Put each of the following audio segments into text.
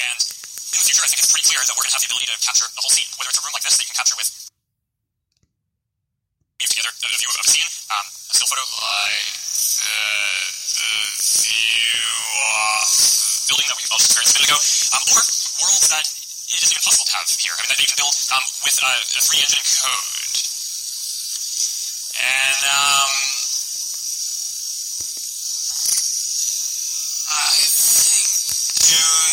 And in the future, I think it's pretty clear that we're going to have the ability to capture the whole scene, whether it's a room like this that you can capture with together a view of a scene, um, a still photo like uh, the the view of building that we all experienced a minute ago, um, or worlds that it isn't even possible to have here. I mean, that you can build um, with a, a three-engine code. And, um, I think June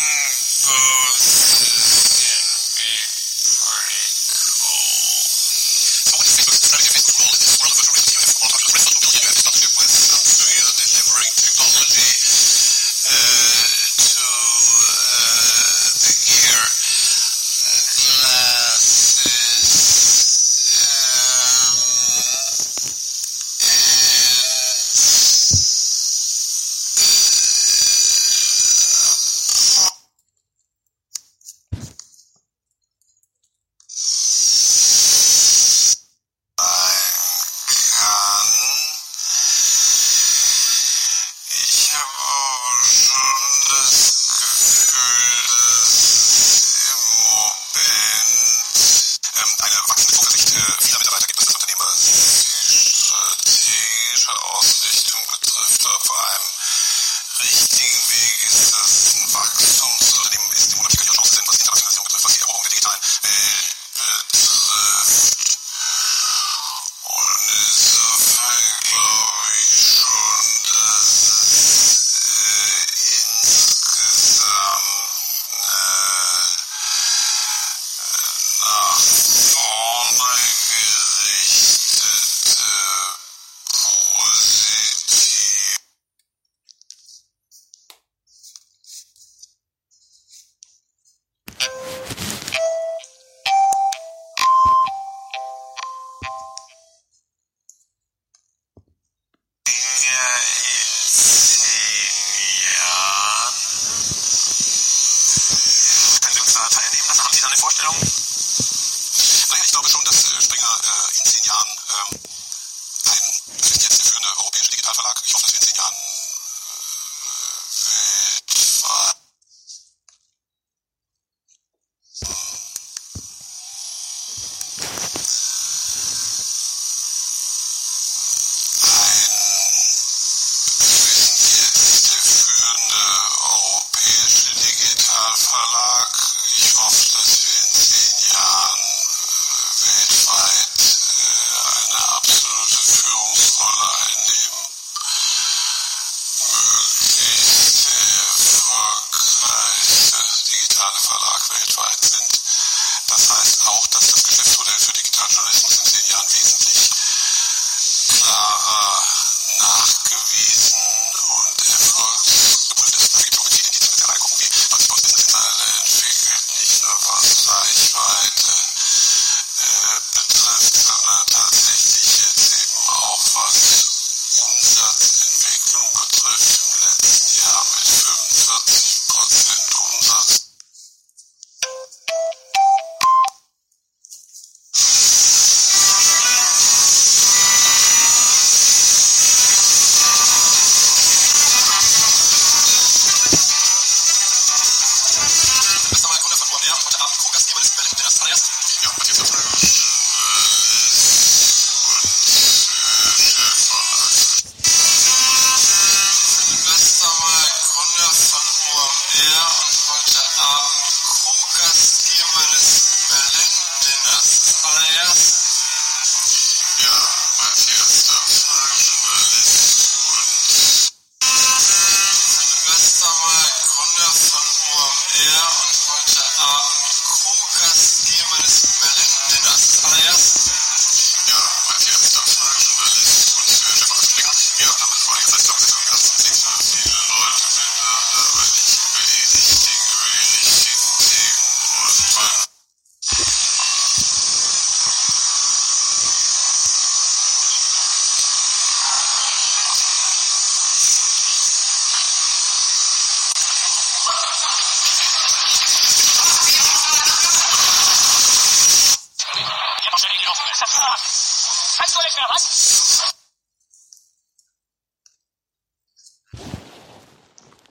digitale Verlag weltweit sind. Das heißt auch, dass das Geschäftsmodell für Digitaljournalismus in zehn Jahren wesentlich klarer nachgewiesen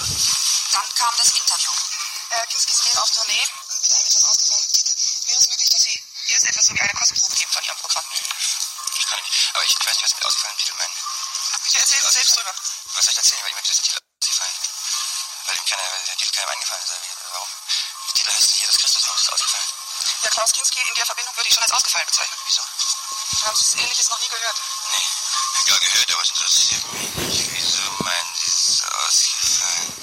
Dann kam das Interview. Äh, Kinski, Sie gehen auf Tournee mit einem etwas ausgefallenen Titel. Wäre es möglich, dass Sie erst etwas so wie eine Kostprobe geben von Ihrem Programm? Ich kann nicht. Aber ich weiß nicht, was mit ausgefallenen Titel meinen. Bitte erzählen Sie selbst drüber. Was soll ich erzählen? Weil ihm dieser Titel ausgefallen. Weil ihm keiner, der Titel keinem eingefallen ist. Warum? Der Titel heißt Jesus Christus, warum ist ausgefallen? Ja, Klaus Kinski in der Verbindung würde ich schon als ausgefallen bezeichnen. Wieso? Haben Sie Ähnliches noch nie gehört? Nee, gar gehört, aber es interessiert mich nicht. Wieso meinen Sie es ist ausgefallen?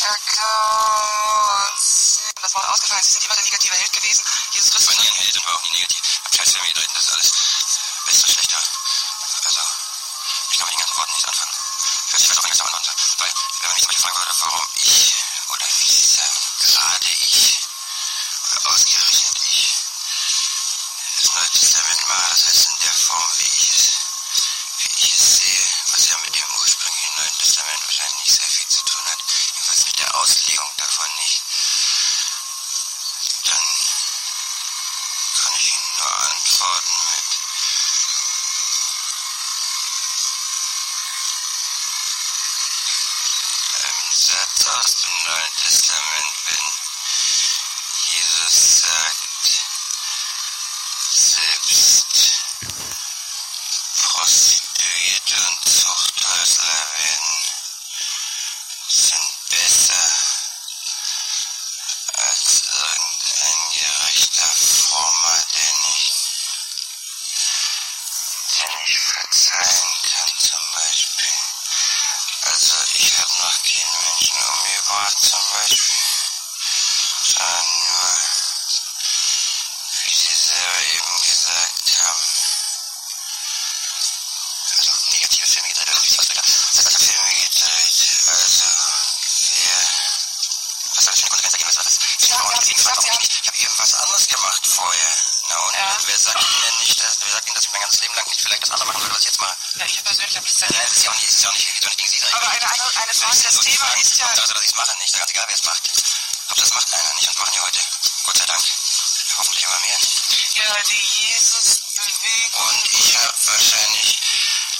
Herr Klaus. Das Wort ausgefallen. Sie sind immer der negative Held gewesen. Jesus Christus. Ich war nie ein Held und war auch nie negativ. Hab Scheiß Family drin, das ist alles besser, schlechter. Also, ich kann mit den ganzen Worten nichts anfangen. Ich weiß, ich weiß auch nichts davon. Weil, wenn man mich zum Beispiel fragen würde, warum ich, oder sagen, gerade ich, oder ausgerechnet ich, das Neue Testament mache, das heißt in der Form, wie ich es, wie ich es sehe, was ja mit dem ursprünglichen Neuen Testament wahrscheinlich nicht sehr viel Auslegung davon nicht, dann kann ich Ihnen nur antworten mit einem Satz aus dem Neuen Testament, wenn Jesus sagt, selbst Prostituierte und Zuchthäusler werden verzeihen kann zum Beispiel. Also ich habe noch keinen Menschen umgebracht zum Beispiel, sondern nur, wie Sie selber eben gesagt haben, also negative Filme gedreht, oder wie ausdrücke, also Filme gedreht, also wer, was soll das für eine Konsequenz ergeben, was soll das? Haben haben- ich habe irgendwas anderes gemacht vorher. Na und Ja. wer sagt Ihnen denn nicht, dass, wer sagt Ihnen, dass ich mein ganzes Leben lang nicht vielleicht das andere machen würde, was ich jetzt mache? Ja, ich persönlich habe nichts dagegen. das ist ja auch nicht, das ist ja auch nicht, geht nicht gegen Sie. Aber eine, eine, eine Frage, das Thema ist ja... Also, dass ich es mache, nicht, ganz egal, wer es macht. Aber das macht einer nicht und machen die heute. Gott sei Dank. Hoffentlich immer mehr. Ja, die Jesus-Bewegung. Und ich habe wahrscheinlich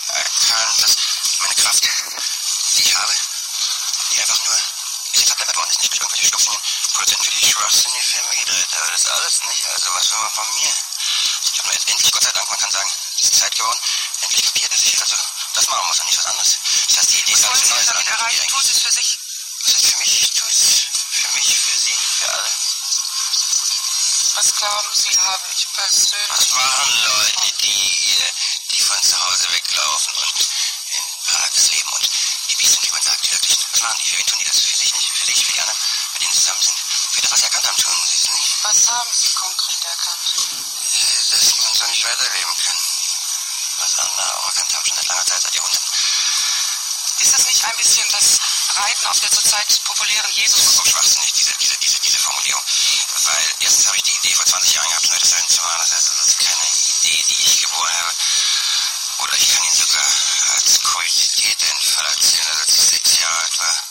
erkannt, dass meine Kraft, die ich habe, die einfach nur jetzt verplempert worden ist, nicht durch irgendwelche stumpfsinnigen Produzenten, für die ich schwachsinnige Filme gedreht habe. Das ist alles nicht. Also, was will man von mir? Ich habe nur jetzt endlich, Gott sei Dank, man kann sagen, es ist Zeit geworden, endlich kapiert, dass ich also das machen muss und nicht was anderes. Das heißt, die Idee ist Was so neu, sondern damit erreichen? Sie es für sich. das heißt für mich, ich tue es für mich, für Sie, für alle. Was glauben Sie, habe ich persönlich... Was waren Leute, die, die von zu Hause weglaufen und in Parks leben und die Biest wie man sagt, die wirklich, was machen die? Für wen tun die das? Für für die anderen, mit denen zusammen sind. Für das, was erkannt haben, tun sie es nicht. Was haben Sie konkret erkannt? Äh, Dass man so nicht weiterleben kann. Was andere auch erkannt haben, schon seit langer Zeit, seit Jahrhunderten. Ist das nicht ein bisschen das Reiten auf der zurzeit populären Jesus? So schwachsinnig, diese, diese, diese, diese Formulierung. Weil erstens habe ich die Idee vor 20 Jahren gehabt, Leute sein zu machen. Das heißt, das ist keine Idee, die ich geboren habe. Oder ich kann ihn sogar als Kuriosität den Fall erzählen, also als ich sechs Jahre alt war.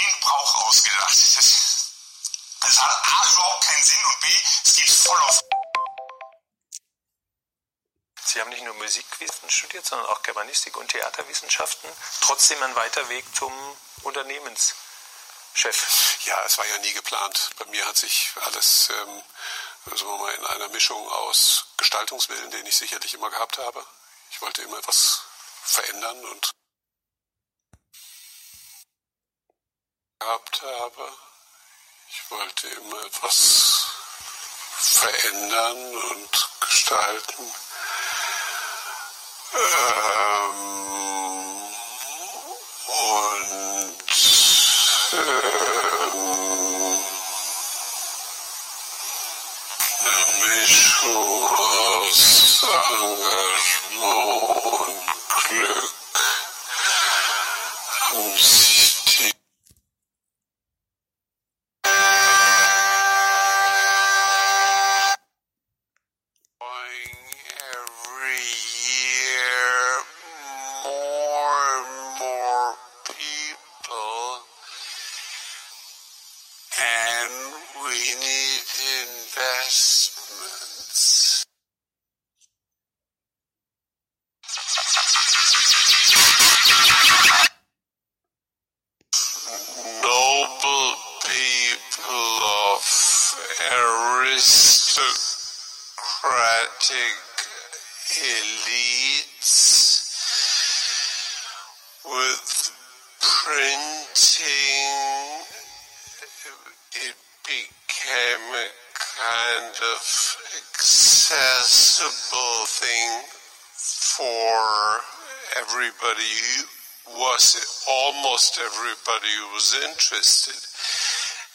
den Brauch ausgedacht. Das, das hat A überhaupt keinen Sinn und B, es geht voll auf. Sie haben nicht nur Musikwissen studiert, sondern auch Germanistik und Theaterwissenschaften. Trotzdem ein weiter Weg zum Unternehmenschef. Ja, es war ja nie geplant. Bei mir hat sich alles, ähm, sagen mal, in einer Mischung aus Gestaltungswillen, den ich sicherlich immer gehabt habe. Ich wollte immer etwas verändern und gehabt habe. Ich wollte immer etwas verändern und gestalten. Ähm, und ähm, eine Mischung aus Engagement und Glück haben we need investments. Noble people of aristocratic accessible thing for everybody who was almost everybody who was interested.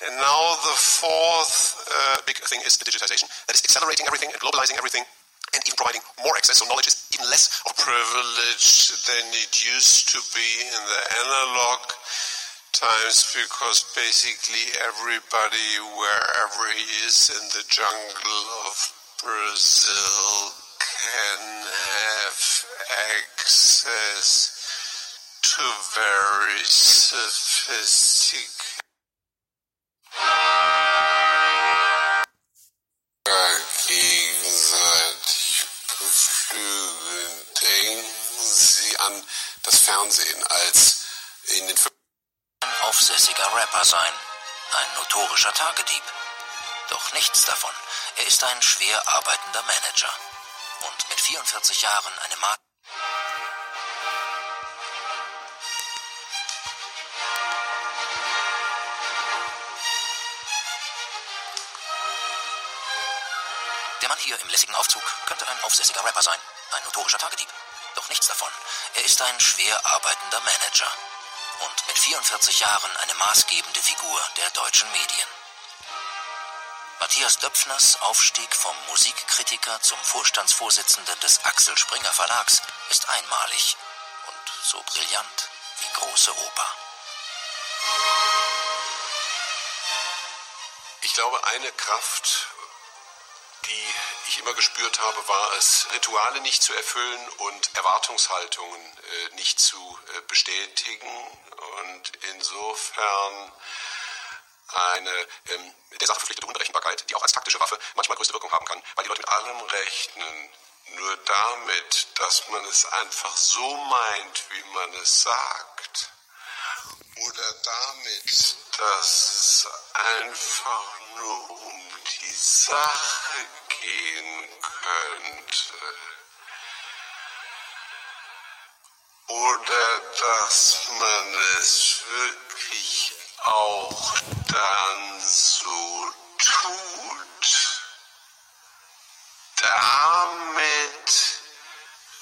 And now the fourth uh, big thing is the digitization. That is accelerating everything and globalizing everything and even providing more access. So knowledge is even less of privilege than it used to be in the analog times because basically everybody, wherever he is in the jungle of Brazil, can have access to very sophisticated gegenseitig beflügeln. Sie an das Fernsehen als in den ein aufsässiger Rapper sein, ein notorischer Tagedieb. Doch nichts davon. Er ist ein schwer arbeitender Manager. Und mit 44 Jahren eine Marke. Der Mann hier im lässigen Aufzug könnte ein aufsässiger Rapper sein, ein notorischer Tagedieb. Doch nichts davon. Er ist ein schwer arbeitender Manager und mit 44 Jahren eine maßgebende Figur der deutschen Medien. Matthias Döpfners Aufstieg vom Musikkritiker zum Vorstandsvorsitzenden des Axel Springer Verlags ist einmalig und so brillant wie große Oper. Ich glaube, eine Kraft, die ich immer gespürt habe, war es, Rituale nicht zu erfüllen und Erwartungshaltungen äh, nicht zu äh, bestätigen. Und insofern eine ähm, der Sache verpflichtete Unberechenbarkeit, die auch als taktische Waffe manchmal größte Wirkung haben kann, weil die Leute mit allem rechnen. Nur damit, dass man es einfach so meint, wie man es sagt. Oder damit, dass es einfach nur um die Sache gehen könnte. Oder dass man es wirklich auch dann so tut. Damit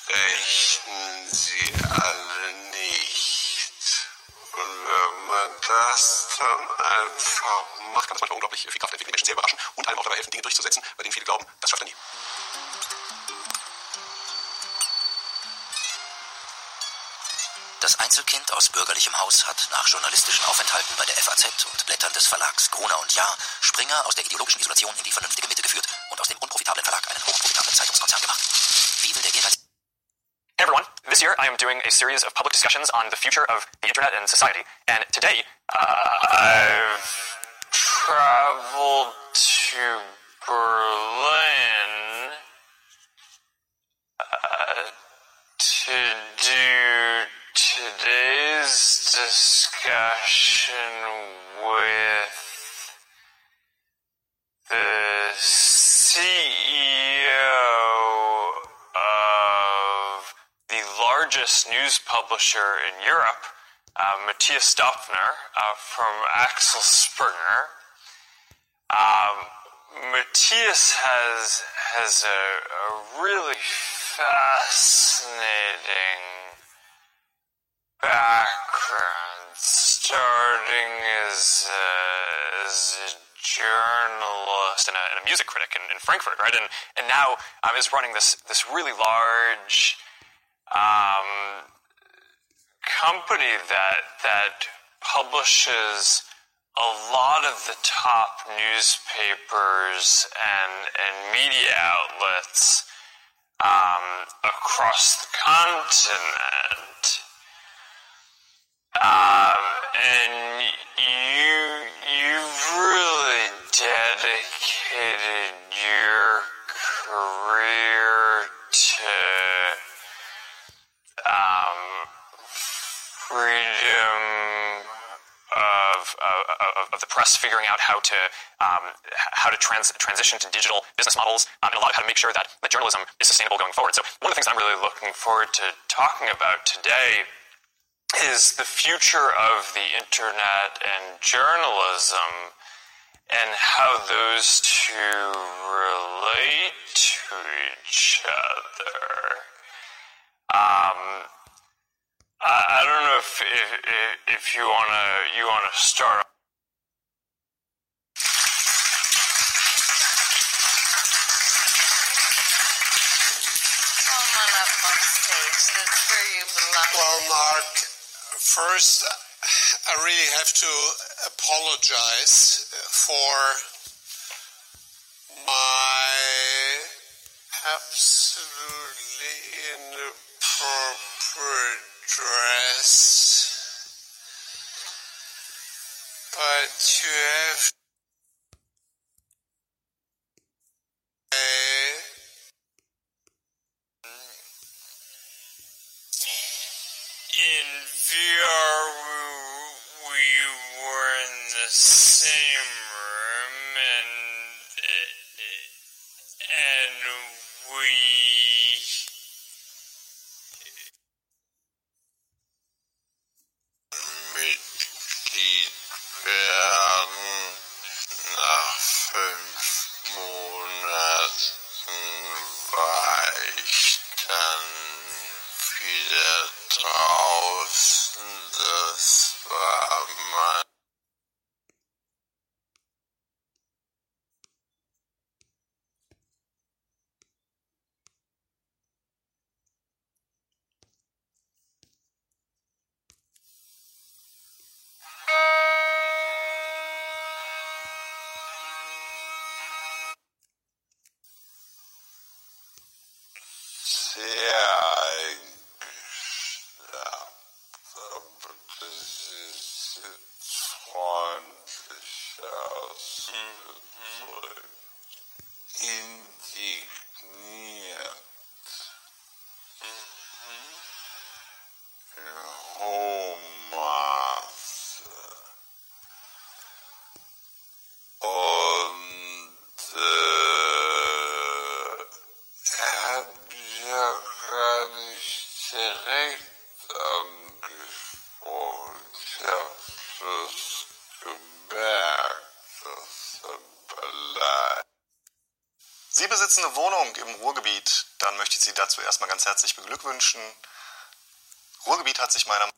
rechnen sie alle nicht. Und wenn man das dann einfach macht, kann das manchmal unglaublich viel Kraft entwickeln, Menschen sehr überraschen und einem auch dabei helfen, Dinge durchzusetzen, bei denen viele glauben, das schafft er nie. Das Einzelkind aus bürgerlichem Haus hat nach journalistischen Aufenthalten bei der FAZ und Blättern des Verlags Gruner und Jahr Springer aus der ideologischen Isolation in die vernünftige Mitte geführt und aus dem unprofitablen Verlag einen hochprofitablen Zeitungskonzern gemacht. Wie will der Ehrgeiz Hey everyone, this year I am doing a series of public discussions on the future of the internet and society. And today, uh, I've traveled to Berlin discussion with the CEO of the largest news publisher in Europe, uh, Matthias Dopfner uh, from Axel Springer. Um, Matthias has has a, a really fascinating background, starting as a, as a journalist and a, and a music critic in, in, Frankfurt, right? And and now um, is running this this really large um, company that that publishes a lot of the top newspapers and and media outlets um, across the continent. Um, and press, figuring out how to um, how to trans, transition to digital business models, um, and a lot of how to make sure that, that journalism is sustainable going forward. So one of the things I'm really looking forward to talking about today is the future of the internet and journalism and how those two relate to each other. Um, I, I don't know if if, if you wanna you wanna start. First, I really have to apologize for my absolutely inappropriate dress. But you have in VR, we, we were in the same Eine Wohnung im Ruhrgebiet. Dann möchte ich Sie dazu erstmal ganz herzlich beglückwünschen. Ruhrgebiet hat sich meiner